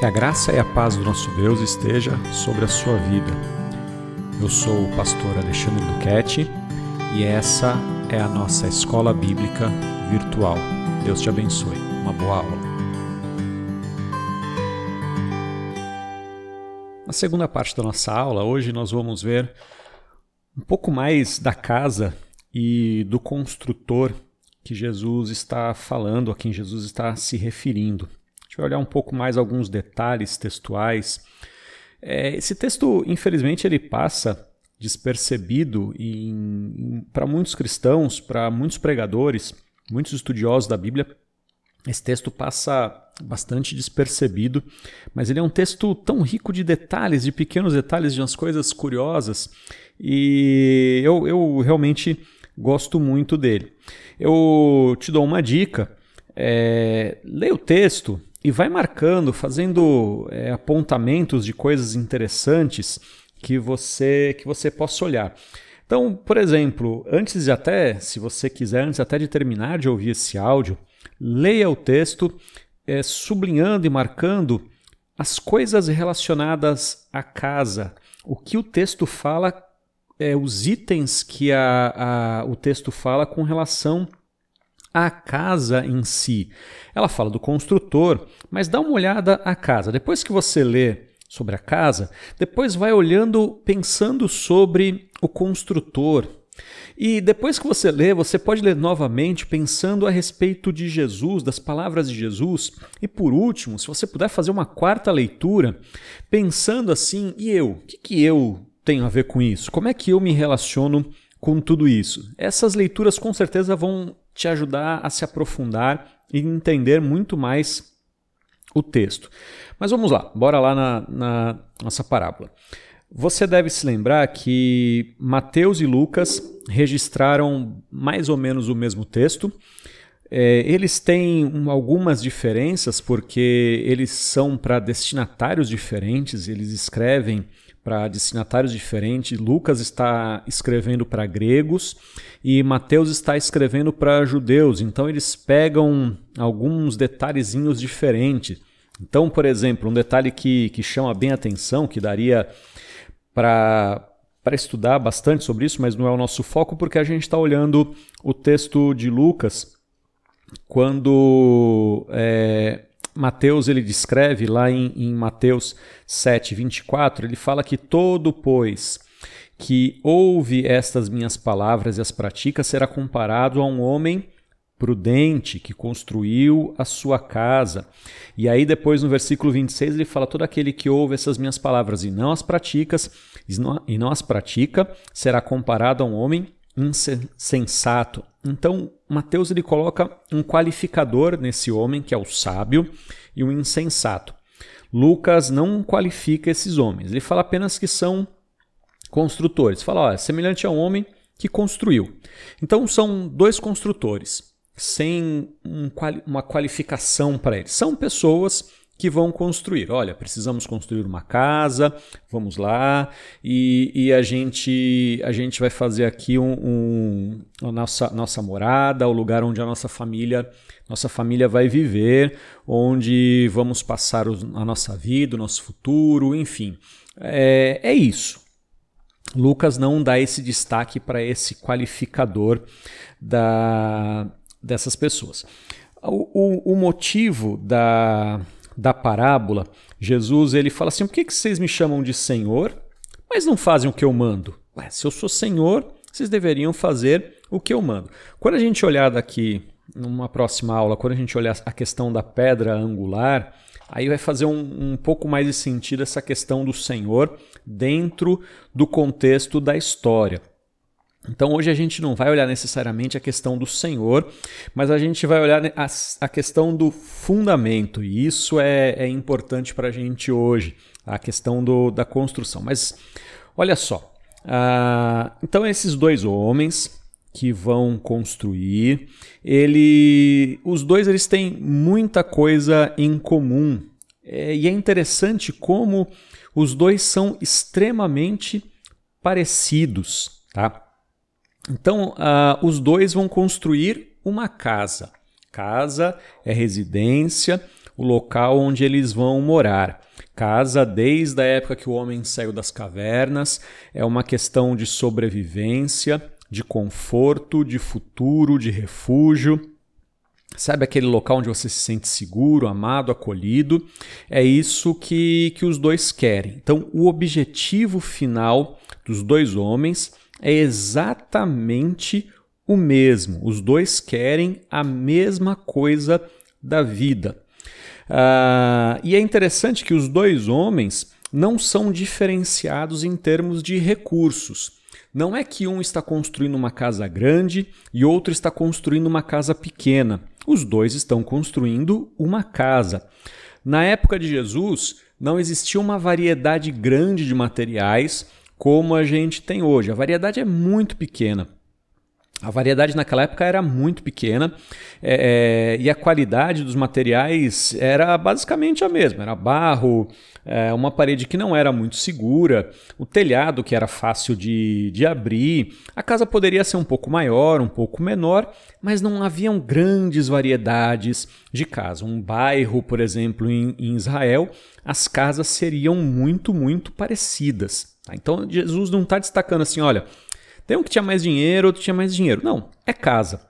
Que a graça e a paz do nosso Deus esteja sobre a sua vida. Eu sou o pastor Alexandre Duquette e essa é a nossa escola bíblica virtual. Deus te abençoe. Uma boa aula. Na segunda parte da nossa aula, hoje nós vamos ver um pouco mais da casa e do construtor que Jesus está falando, a quem Jesus está se referindo olhar um pouco mais alguns detalhes textuais. É, esse texto, infelizmente, ele passa despercebido para muitos cristãos, para muitos pregadores, muitos estudiosos da Bíblia. Esse texto passa bastante despercebido, mas ele é um texto tão rico de detalhes, de pequenos detalhes, de umas coisas curiosas, e eu, eu realmente gosto muito dele. Eu te dou uma dica: é, leia o texto, e vai marcando, fazendo é, apontamentos de coisas interessantes que você que você possa olhar. Então, por exemplo, antes de até, se você quiser, antes até de terminar de ouvir esse áudio, leia o texto é, sublinhando e marcando as coisas relacionadas à casa, o que o texto fala, é, os itens que a, a, o texto fala com relação a casa em si. Ela fala do construtor, mas dá uma olhada à casa. Depois que você lê sobre a casa, depois vai olhando, pensando sobre o construtor. E depois que você lê, você pode ler novamente pensando a respeito de Jesus, das palavras de Jesus. E por último, se você puder fazer uma quarta leitura, pensando assim: e eu? O que, que eu tenho a ver com isso? Como é que eu me relaciono com tudo isso? Essas leituras com certeza vão te ajudar a se aprofundar e entender muito mais o texto. Mas vamos lá, bora lá na, na nossa parábola. Você deve se lembrar que Mateus e Lucas registraram mais ou menos o mesmo texto. É, eles têm algumas diferenças porque eles são para destinatários diferentes, eles escrevem para destinatários diferentes. Lucas está escrevendo para gregos e Mateus está escrevendo para judeus. Então eles pegam alguns detalhezinhos diferentes. Então, por exemplo, um detalhe que, que chama bem atenção, que daria para para estudar bastante sobre isso, mas não é o nosso foco, porque a gente está olhando o texto de Lucas quando é, Mateus ele descreve lá em, em Mateus 7, 24, ele fala que todo, pois, que ouve estas minhas palavras e as pratica será comparado a um homem prudente que construiu a sua casa. E aí depois no versículo 26 ele fala todo aquele que ouve essas minhas palavras e não as pratica, e não as pratica, será comparado a um homem insensato. Então, Mateus ele coloca um qualificador nesse homem, que é o sábio, e o insensato. Lucas não qualifica esses homens, ele fala apenas que são construtores. Fala, ó, é semelhante a um homem que construiu. Então, são dois construtores, sem um, uma qualificação para eles. São pessoas que vão construir. Olha, precisamos construir uma casa, vamos lá, e, e a, gente, a gente vai fazer aqui um, um, a nossa, nossa morada, o lugar onde a nossa família, nossa família vai viver, onde vamos passar a nossa vida, o nosso futuro, enfim. É, é isso. Lucas não dá esse destaque para esse qualificador da, dessas pessoas. O, o, o motivo da, da parábola, Jesus ele fala assim: por que, que vocês me chamam de Senhor, mas não fazem o que eu mando? Ué, se eu sou Senhor, vocês deveriam fazer o que eu mando. Quando a gente olhar daqui, numa próxima aula, quando a gente olhar a questão da pedra angular, aí vai fazer um, um pouco mais de sentido essa questão do Senhor dentro do contexto da história. Então hoje a gente não vai olhar necessariamente a questão do Senhor, mas a gente vai olhar a, a questão do fundamento, e isso é, é importante para a gente hoje, a questão do, da construção. Mas olha só, uh, então esses dois homens que vão construir, ele, os dois eles têm muita coisa em comum, é, e é interessante como os dois são extremamente parecidos, tá? Então, uh, os dois vão construir uma casa. Casa é residência, o local onde eles vão morar. Casa, desde a época que o homem saiu das cavernas, é uma questão de sobrevivência, de conforto, de futuro, de refúgio. Sabe aquele local onde você se sente seguro, amado, acolhido? É isso que, que os dois querem. Então, o objetivo final dos dois homens é exatamente o mesmo. Os dois querem a mesma coisa da vida. Uh, e é interessante que os dois homens não são diferenciados em termos de recursos. Não é que um está construindo uma casa grande e outro está construindo uma casa pequena. Os dois estão construindo uma casa. Na época de Jesus, não existia uma variedade grande de materiais como a gente tem hoje. A variedade é muito pequena. A variedade naquela época era muito pequena é, é, e a qualidade dos materiais era basicamente a mesma. Era barro, é, uma parede que não era muito segura, o telhado que era fácil de, de abrir. A casa poderia ser um pouco maior, um pouco menor, mas não haviam grandes variedades de casa. Um bairro, por exemplo, em, em Israel, as casas seriam muito, muito parecidas. Tá? Então Jesus não está destacando assim, olha tem um que tinha mais dinheiro, outro tinha mais dinheiro. Não, é casa.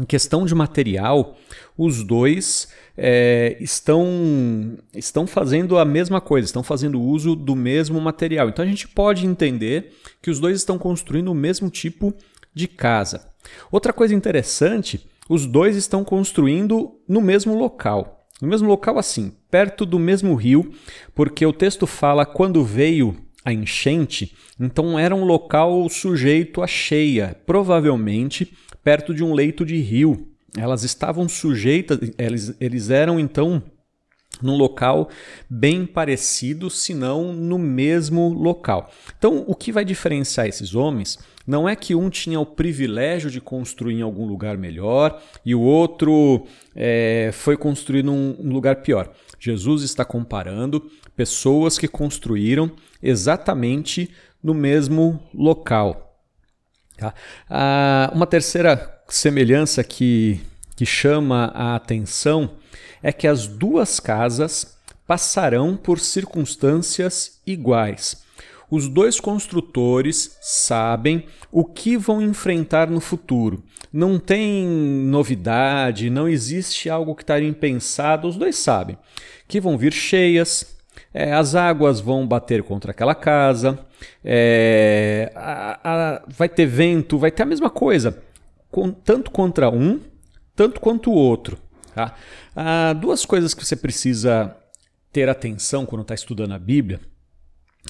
Em questão de material, os dois é, estão, estão fazendo a mesma coisa, estão fazendo uso do mesmo material. Então a gente pode entender que os dois estão construindo o mesmo tipo de casa. Outra coisa interessante, os dois estão construindo no mesmo local. No mesmo local, assim, perto do mesmo rio, porque o texto fala quando veio a enchente, então era um local sujeito a cheia, provavelmente perto de um leito de rio. Elas estavam sujeitas, eles, eles eram então num local bem parecido, se não no mesmo local. Então, o que vai diferenciar esses homens não é que um tinha o privilégio de construir em algum lugar melhor e o outro é, foi construir num lugar pior. Jesus está comparando pessoas que construíram exatamente no mesmo local. Tá? Ah, uma terceira semelhança que, que chama a atenção é que as duas casas passarão por circunstâncias iguais. Os dois construtores sabem o que vão enfrentar no futuro. Não tem novidade, não existe algo que está impensado, os dois sabem que vão vir cheias, é, as águas vão bater contra aquela casa, é, a, a, vai ter vento, vai ter a mesma coisa, com, tanto contra um, tanto quanto o outro. Tá? Há duas coisas que você precisa ter atenção quando está estudando a Bíblia,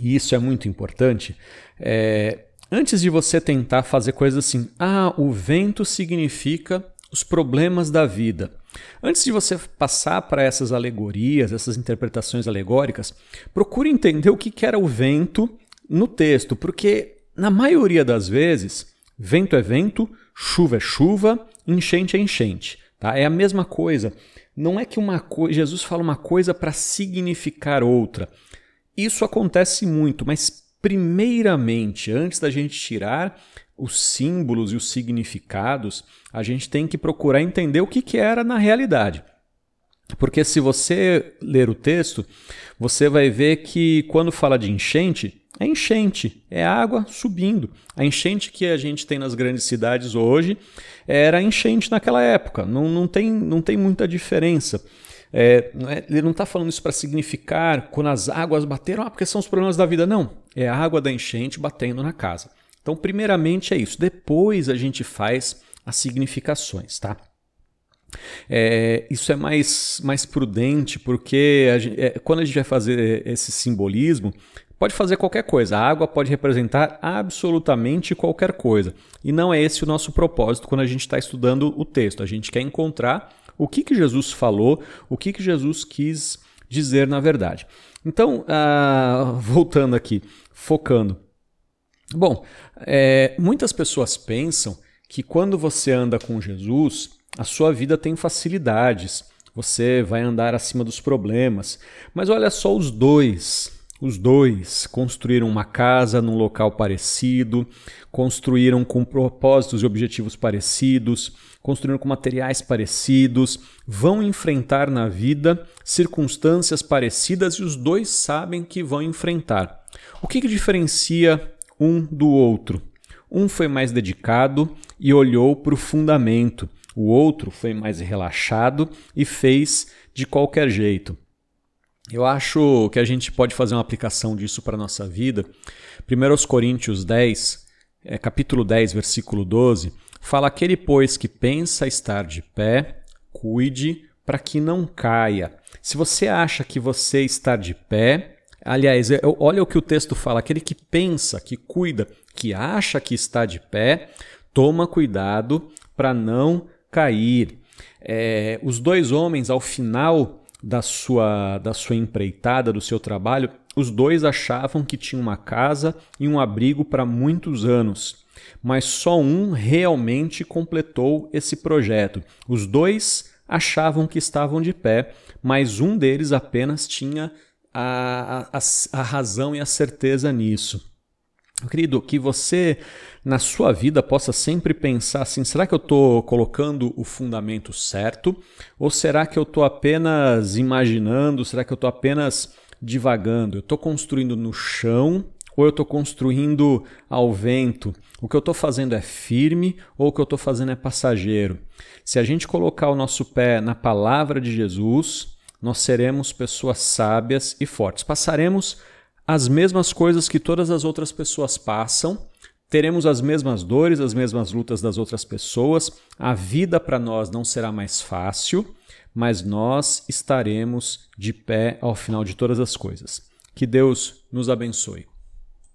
e isso é muito importante. É, antes de você tentar fazer coisas assim, ah, o vento significa os problemas da vida. Antes de você passar para essas alegorias, essas interpretações alegóricas, procure entender o que era o vento no texto, porque na maioria das vezes, vento é vento, chuva é chuva, enchente é enchente. Tá? É a mesma coisa. Não é que uma coisa, Jesus fala uma coisa para significar outra. Isso acontece muito, mas primeiramente, antes da gente tirar os símbolos e os significados, a gente tem que procurar entender o que, que era na realidade. Porque se você ler o texto, você vai ver que quando fala de enchente, é enchente, é água subindo. A enchente que a gente tem nas grandes cidades hoje era enchente naquela época, não, não, tem, não tem muita diferença. É, é ele não está falando isso para significar quando as águas bateram, ah, porque são os problemas da vida. Não, é a água da enchente batendo na casa. Então, primeiramente é isso. Depois a gente faz as significações, tá? É, isso é mais, mais prudente porque a gente, é, quando a gente vai fazer esse simbolismo, pode fazer qualquer coisa. A água pode representar absolutamente qualquer coisa. E não é esse o nosso propósito quando a gente está estudando o texto. A gente quer encontrar o que, que Jesus falou, o que, que Jesus quis dizer na verdade. Então, ah, voltando aqui, focando. Bom, é, muitas pessoas pensam que quando você anda com Jesus, a sua vida tem facilidades, você vai andar acima dos problemas. Mas olha só os dois. Os dois construíram uma casa num local parecido, construíram com propósitos e objetivos parecidos, construindo com materiais parecidos, vão enfrentar na vida circunstâncias parecidas e os dois sabem que vão enfrentar. O que, que diferencia um do outro? Um foi mais dedicado e olhou para o fundamento, o outro foi mais relaxado e fez de qualquer jeito. Eu acho que a gente pode fazer uma aplicação disso para a nossa vida. 1 Coríntios 10, é, capítulo 10, versículo 12, fala: Aquele, pois, que pensa estar de pé, cuide para que não caia. Se você acha que você está de pé, aliás, olha o que o texto fala: aquele que pensa, que cuida, que acha que está de pé, toma cuidado para não cair. É, os dois homens, ao final da sua, da sua empreitada, do seu trabalho, os dois achavam que tinham uma casa e um abrigo para muitos anos, mas só um realmente completou esse projeto. Os dois achavam que estavam de pé, mas um deles apenas tinha a, a, a razão e a certeza nisso. Querido, que você na sua vida possa sempre pensar assim: será que eu estou colocando o fundamento certo? Ou será que eu estou apenas imaginando? Será que eu estou apenas divagando? Eu estou construindo no chão ou eu estou construindo ao vento? O que eu estou fazendo é firme ou o que eu estou fazendo é passageiro? Se a gente colocar o nosso pé na palavra de Jesus, nós seremos pessoas sábias e fortes. Passaremos as mesmas coisas que todas as outras pessoas passam, teremos as mesmas dores, as mesmas lutas das outras pessoas, a vida para nós não será mais fácil, mas nós estaremos de pé ao final de todas as coisas. Que Deus nos abençoe.